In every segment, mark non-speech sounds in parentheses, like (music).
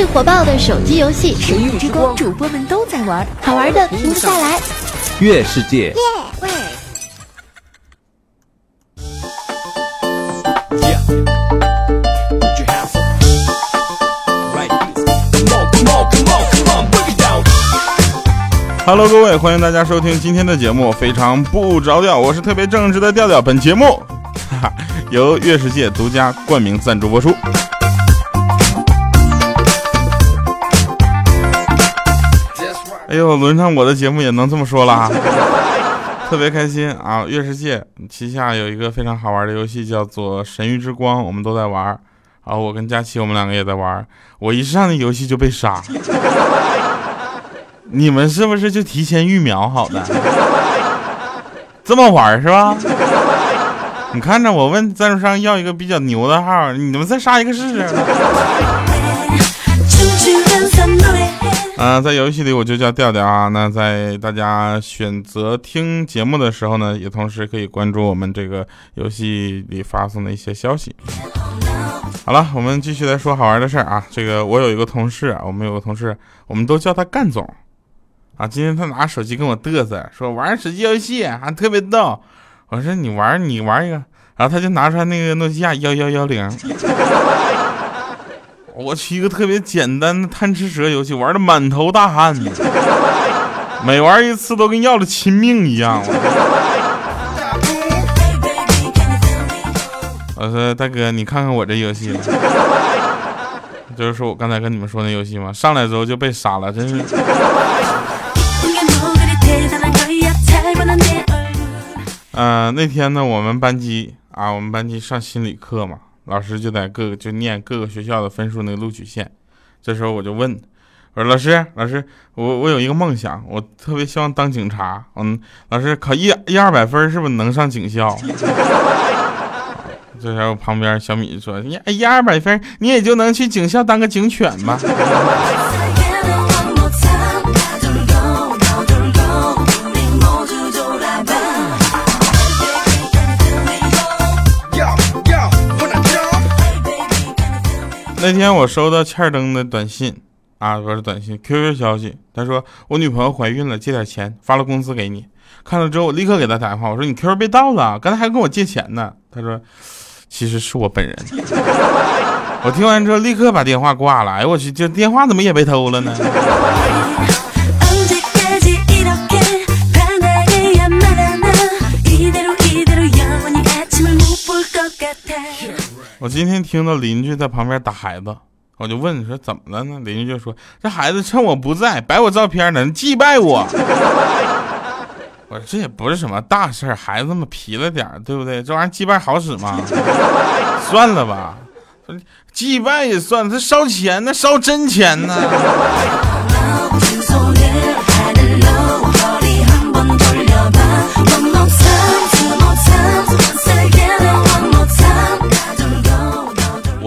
最火爆的手机游戏《神域之光》，主播们都在玩，好玩的停不下来。月世界。Hello，各位，欢迎大家收听今天的节目，非常不着调，我是特别正直的调调。本节目哈哈由月世界独家冠名赞助播出。哎呦，轮上我的节目也能这么说了啊，(laughs) 特别开心啊！月世界旗下有一个非常好玩的游戏，叫做《神域之光》，我们都在玩。然后我跟佳琪，我们两个也在玩。我一上那游戏就被杀。(laughs) 你们是不是就提前预瞄好的？这么玩是吧？你看着我问赞助商要一个比较牛的号，你们再杀一个试试。(laughs) 啊，在游戏里我就叫调调啊。那在大家选择听节目的时候呢，也同时可以关注我们这个游戏里发送的一些消息。好了，我们继续来说好玩的事儿啊。这个我有一个同事啊，我们有个同事，我们都叫他干总。啊，今天他拿手机跟我嘚瑟，说玩手机游戏还特别逗。我说你玩你玩一个，然后他就拿出来那个诺基亚幺幺幺零。我去，一个特别简单的贪吃蛇游戏，玩的满头大汗，每玩一次都跟要了亲命一样。我说大哥，你看看我这游戏，就是说我刚才跟你们说那游戏嘛？上来之后就被杀了，真是。嗯，那天呢，我们班级啊，我们班级上心理课嘛，老师就在各个就念各个学校的分数那个录取线。这时候我就问，我说老师，老师，我我有一个梦想，我特别希望当警察。嗯，老师考一一二百分是不是能上警校？(laughs) 这时候旁边小米说，一一二百分，你也就能去警校当个警犬吧。那天我收到欠灯的短信啊，不是短信，QQ 消息。他说我女朋友怀孕了，借点钱，发了工资给你。看了之后，我立刻给他打电话，我说你 QQ 被盗了，刚才还跟我借钱呢。他说其实是我本人。(laughs) 我听完之后立刻把电话挂了。哎我去，这电话怎么也被偷了呢？我今天听到邻居在旁边打孩子，我就问说怎么了呢？邻居就说这孩子趁我不在摆我照片呢，祭拜我。(laughs) 我说这也不是什么大事孩子们皮了点对不对？这玩意儿祭拜好使吗？算了吧，祭拜也算，他烧钱呢烧真钱呢。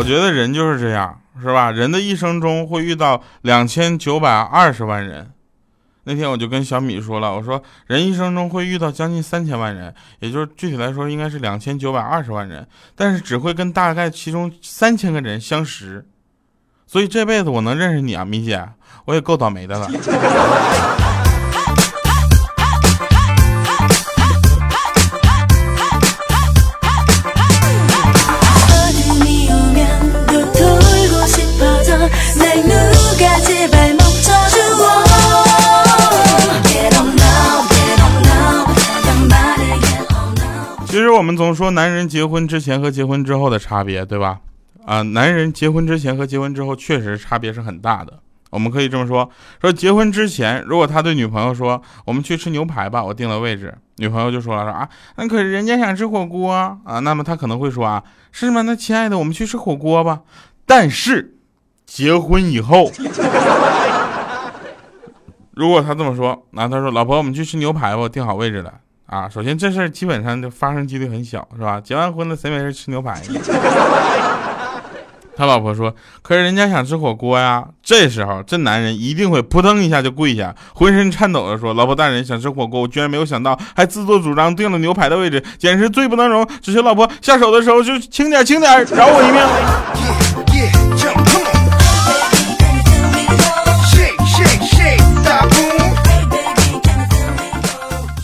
我觉得人就是这样，是吧？人的一生中会遇到两千九百二十万人。那天我就跟小米说了，我说人一生中会遇到将近三千万人，也就是具体来说应该是两千九百二十万人，但是只会跟大概其中三千个人相识。所以这辈子我能认识你啊，米姐，我也够倒霉的了。们总说男人结婚之前和结婚之后的差别，对吧？啊，男人结婚之前和结婚之后确实差别是很大的。我们可以这么说：说结婚之前，如果他对女朋友说“我们去吃牛排吧，我定了位置”，女朋友就说了说啊，那可是人家想吃火锅啊，那么他可能会说啊，是吗？那亲爱的，我们去吃火锅吧。但是结婚以后，(laughs) (laughs) 如果他这么说，那他说老婆，我们去吃牛排吧，我定好位置了。啊，首先这事儿基本上就发生几率很小，是吧？结完婚了，谁没事吃牛排？(laughs) 他老婆说：“可是人家想吃火锅呀。”这时候，这男人一定会扑腾一下就跪下，浑身颤抖的说：“老婆大人想吃火锅，我居然没有想到，还自作主张定了牛排的位置，简直罪不能容。只求老婆下手的时候就轻点轻点，饶我一命。”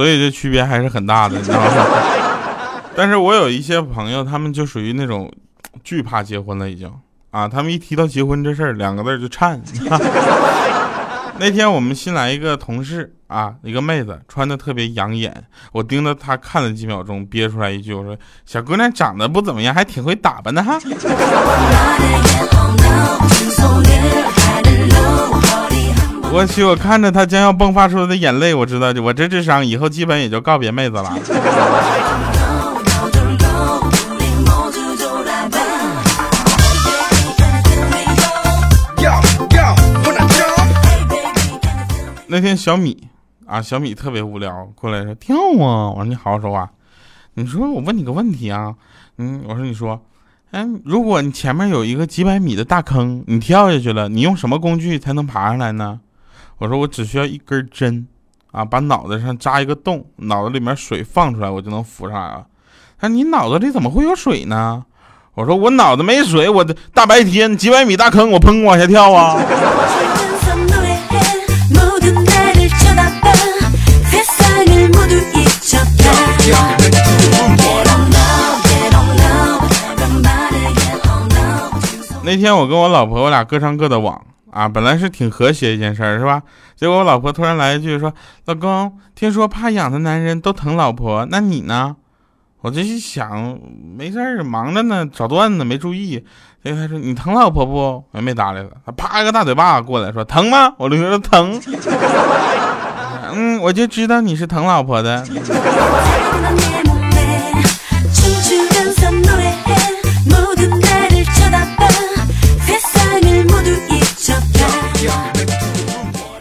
所以这区别还是很大的，你知道吗？(laughs) 但是我有一些朋友，他们就属于那种惧怕结婚了，已经啊，他们一提到结婚这事儿，两个字就颤。(laughs) 那天我们新来一个同事啊，一个妹子，穿的特别养眼，我盯着她看了几秒钟，憋出来一句，我说：“小姑娘长得不怎么样，还挺会打扮的哈。(laughs) ”我去！我看着他将要迸发出来的眼泪，我知道，我这智商以后基本也就告别妹子了。那天小米啊，小米特别无聊，过来说跳啊！我说你好好说话。你说我问你个问题啊，嗯，我说你说，嗯，如果你前面有一个几百米的大坑，你跳下去了，你用什么工具才能爬上来呢？我说我只需要一根针，啊，把脑袋上扎一个洞，脑子里面水放出来，我就能浮上来了。他说你脑子里怎么会有水呢？我说我脑子没水，我的大白天几百米大坑，我砰往下跳啊。那天我跟我老婆，我俩各上各的网。啊，本来是挺和谐一件事儿，是吧？结果我老婆突然来一句说：“老公，听说怕痒的男人都疼老婆，那你呢？”我这一想，没事儿，忙着呢，找段子没注意。结果他说：“你疼老婆不？”我没搭理他。他啪一个大嘴巴过来说：“疼吗？”我就说：“疼。(laughs) ”嗯，我就知道你是疼老婆的。(laughs)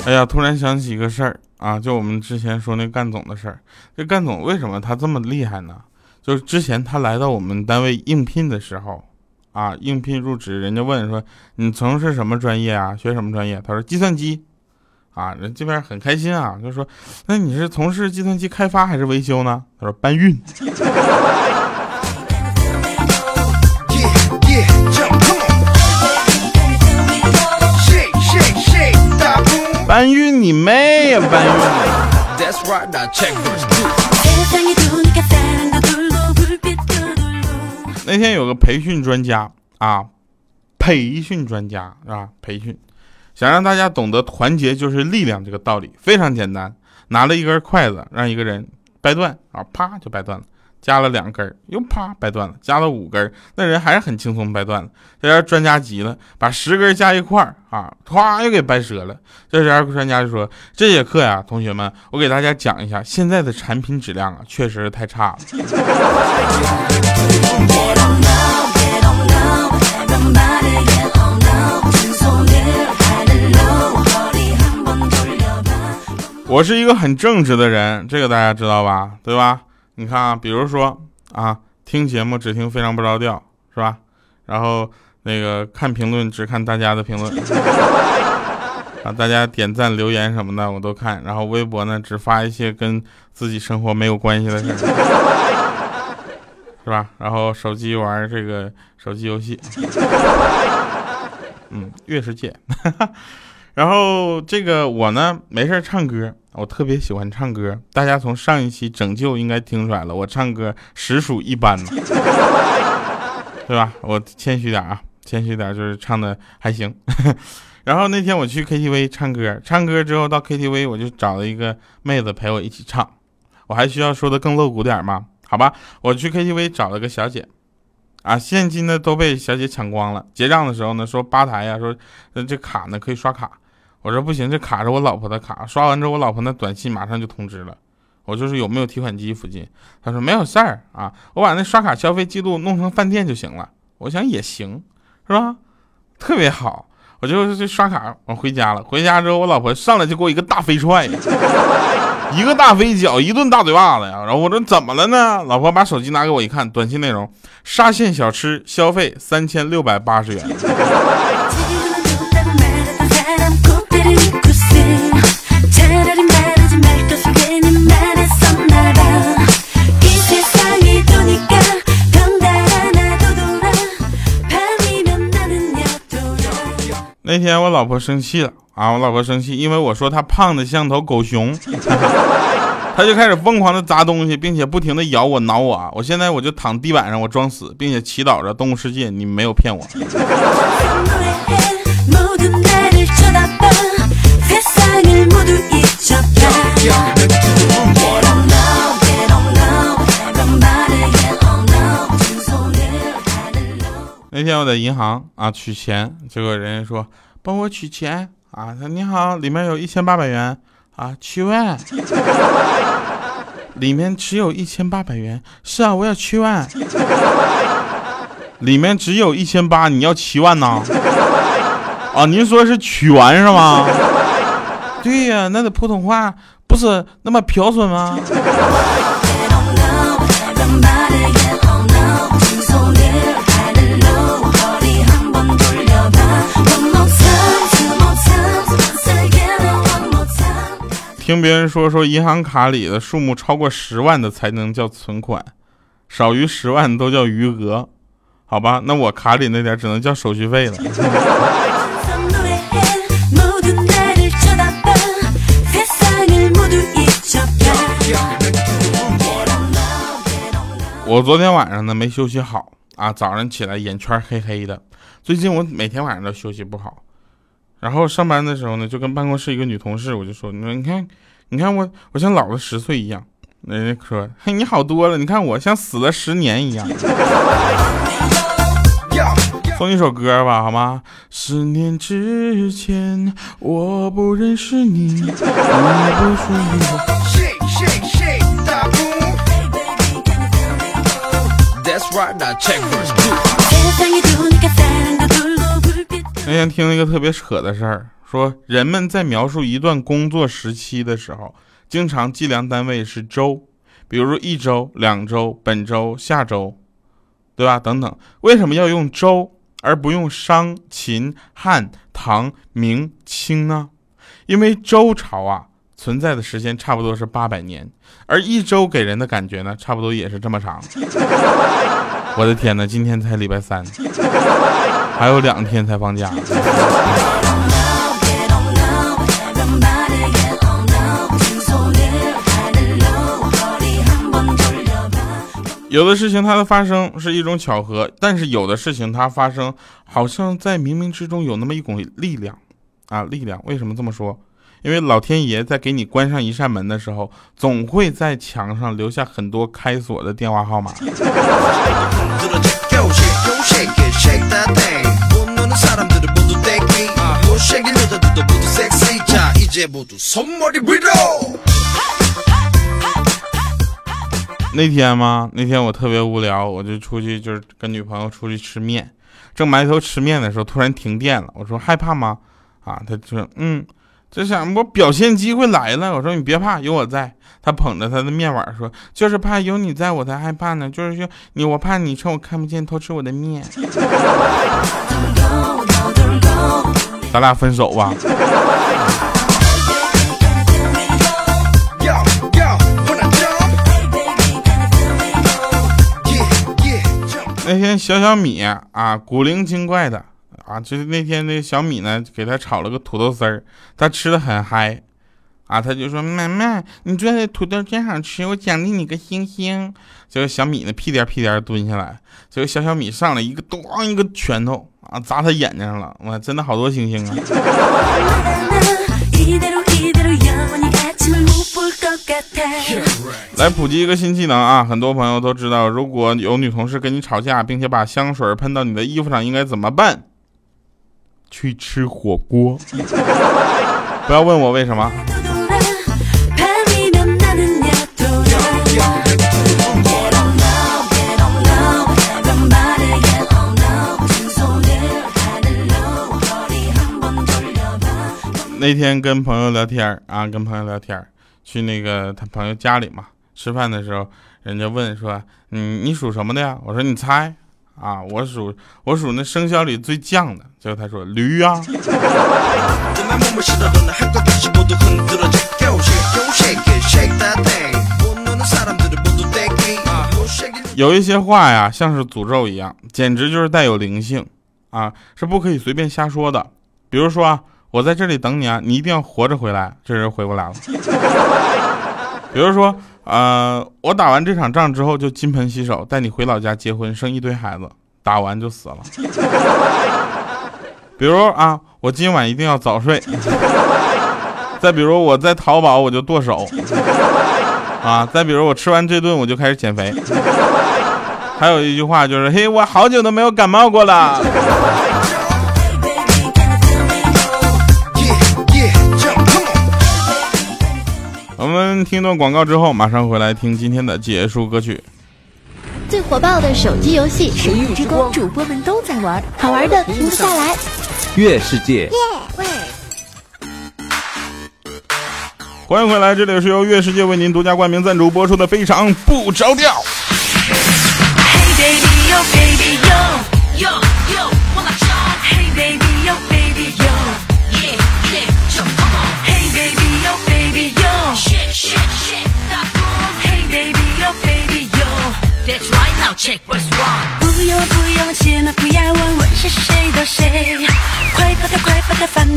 哎呀，突然想起一个事儿啊，就我们之前说那干总的事儿。这干总为什么他这么厉害呢？就是之前他来到我们单位应聘的时候，啊，应聘入职，人家问说你从事什么专业啊？学什么专业？他说计算机。啊，人这边很开心啊，就说那你是从事计算机开发还是维修呢？他说搬运。(laughs) 搬运你妹呀！搬运！那天有个培训专家啊，培训专家是吧？培训，想让大家懂得团结就是力量这个道理，非常简单，拿了一根筷子让一个人掰断啊，啪就掰断了。加了两根又啪掰断了；加了五根那人还是很轻松掰断了。这边专家急了，把十根加一块儿啊，唰又给掰折了。这时候专家就说：“这节课呀，同学们，我给大家讲一下，现在的产品质量啊，确实是太差了。”我是一个很正直的人，这个大家知道吧？对吧？你看啊，比如说啊，听节目只听非常不着调，是吧？然后那个看评论只看大家的评论，(laughs) 啊，大家点赞留言什么的我都看。然后微博呢，只发一些跟自己生活没有关系的事是吧？然后手机玩这个手机游戏，嗯，月世界。(laughs) 然后这个我呢，没事唱歌。我特别喜欢唱歌，大家从上一期拯救应该听出来了，我唱歌实属一般呢，(laughs) 对吧？我谦虚点啊，谦虚点就是唱的还行。(laughs) 然后那天我去 KTV 唱歌，唱歌之后到 KTV 我就找了一个妹子陪我一起唱，我还需要说的更露骨点吗？好吧，我去 KTV 找了个小姐，啊，现金呢都被小姐抢光了，结账的时候呢说吧台呀说，这卡呢可以刷卡。我说不行，这卡是我老婆的卡，刷完之后我老婆那短信马上就通知了。我就是有没有提款机附近？他说没有事儿啊，我把那刷卡消费记录弄成饭店就行了。我想也行，是吧？特别好，我就这刷卡，我回家了。回家之后，我老婆上来就给我一个大飞踹，一个大飞脚，一顿大嘴巴子呀。然后我说怎么了呢？老婆把手机拿给我一看，短信内容：沙县小吃消费三千六百八十元。(laughs) 那天我老婆生气了啊！我老婆生气，因为我说她胖的像头狗熊，(laughs) 她就开始疯狂的砸东西，并且不停的咬我、挠我啊！我现在我就躺地板上，我装死，并且祈祷着动物世界，你没有骗我。那天我在银行啊取钱，结果人家说帮我取钱啊，他说你好，里面有一千八百元啊，七万，(laughs) 里面只有一千八百元，是啊，我要七万，(laughs) 里面只有一千八，你要七万呢？啊，您说是取完是吗？(laughs) 对呀，那得普通话不是那么标准吗？听别人说，说银行卡里的数目超过十万的才能叫存款，少于十万都叫余额，好吧？那我卡里那点只能叫手续费了。我昨天晚上呢没休息好啊，早上起来眼圈黑黑的。最近我每天晚上都休息不好。然后上班的时候呢，就跟办公室一个女同事，我就说：“你说你看，你看我，我像老了十岁一样。”人家说：“嘿，你好多了，你看我像死了十年一样。”送一首歌吧，好吗？十年之前我不认识你，你不属于我。那天听了一个特别扯的事儿，说人们在描述一段工作时期的时候，经常计量单位是周，比如一周、两周、本周、下周，对吧？等等，为什么要用周而不用商、秦、汉、唐、明、清呢？因为周朝啊存在的时间差不多是八百年，而一周给人的感觉呢，差不多也是这么长。(laughs) 我的天哪，今天才礼拜三。还有两天才放假。有的事情它的发生是一种巧合，但是有的事情它发生好像在冥冥之中有那么一股力量啊！力量为什么这么说？因为老天爷在给你关上一扇门的时候，总会在墙上留下很多开锁的电话号码。那天吗？那天我特别无聊，我就出去，就是跟女朋友出去吃面。正埋头吃面的时候，突然停电了。我说害怕吗？啊，他说嗯，这想我表现机会来了。我说你别怕，有我在。他捧着他的面碗说，就是怕有你在我才害怕呢。就是说你，我怕你趁我看不见偷吃我的面。咱俩分手吧。那天小小米啊，古灵精怪的啊，就是那天那小米呢，给他炒了个土豆丝儿，他吃的很嗨啊，他就说：“妈妈，你做的土豆真好吃，我奖励你个星星。”结果小米呢，屁颠屁颠蹲下来，结果小小米上来一个咣一个拳头啊，砸他眼睛上了，哇，真的好多星星啊！来普及一个新技能啊！很多朋友都知道，如果有女同事跟你吵架，并且把香水喷到你的衣服上，应该怎么办？去吃火锅。不要问我为什么。那天跟朋友聊天啊，跟朋友聊天去那个他朋友家里嘛，吃饭的时候，人家问说：“你，你属什么的呀？”我说：“你猜啊，我属我属那生肖里最犟的。”结果他说：“驴啊。”有一些话呀，像是诅咒一样，简直就是带有灵性啊，是不可以随便瞎说的。比如说啊。我在这里等你啊！你一定要活着回来。这人回不来了。比如说，呃，我打完这场仗之后就金盆洗手，带你回老家结婚，生一堆孩子，打完就死了。比如啊，我今晚一定要早睡。再比如我在淘宝我就剁手。啊，再比如我吃完这顿我就开始减肥。还有一句话就是，嘿，我好久都没有感冒过了。听段广告之后，马上回来听今天的结束歌曲。最火爆的手机游戏《神域之光》，主播们都在玩，好玩的停不下来。月世界。欢迎回来，这里是由月世界为您独家冠名赞助播出的《非常不着调》。不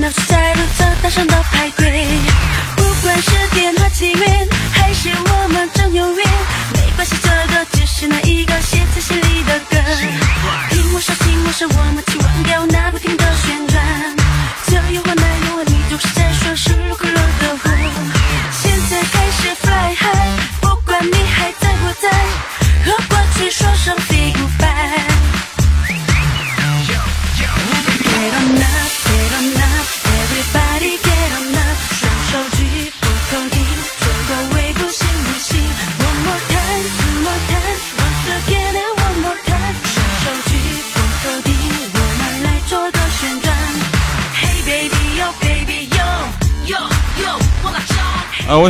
到处，在路侧大声的排队。不管是电话情缘，还是我们真有缘，没关系，这个只是那一个写在心里的歌。听我说，听我说，我们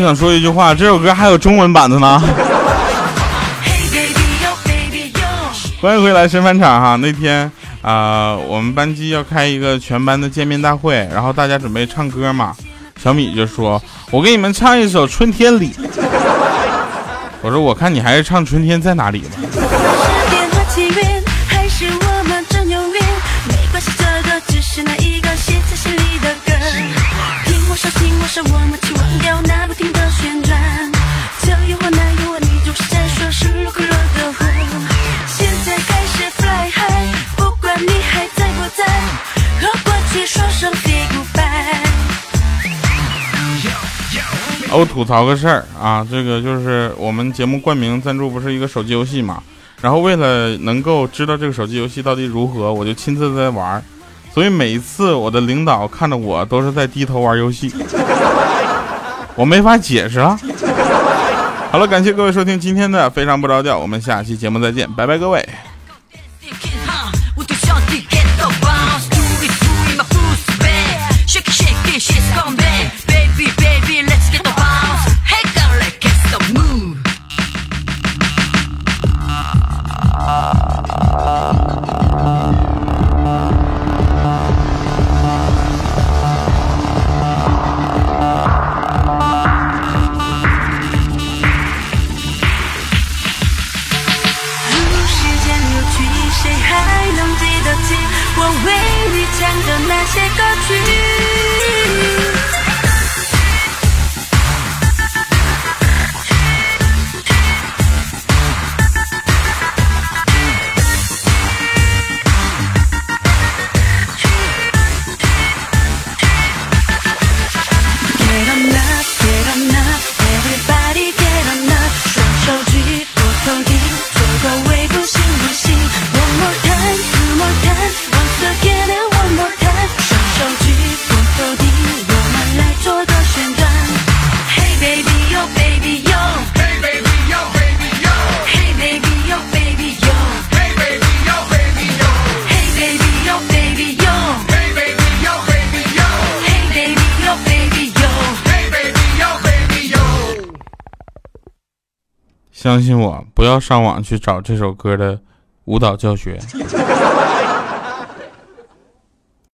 想说一句话，这首歌还有中文版的呢。欢迎回来，神返场哈！那天啊、我们班级要开一个全班的见面大会，然后大家准备唱歌嘛。小米就说：“我给你们唱一首《春天里》。”我说：“我看你还是唱《春天在哪里》吧。是那一个写在心里的歌。听我说，听我说，我们去忘掉那不我吐槽个事儿啊，这个就是我们节目冠名赞助不是一个手机游戏嘛，然后为了能够知道这个手机游戏到底如何，我就亲自在玩儿，所以每一次我的领导看着我都是在低头玩游戏，(laughs) 我没法解释啊。好了，感谢各位收听今天的非常不着调，我们下期节目再见，拜拜各位。With the shorty 相信我，不要上网去找这首歌的舞蹈教学。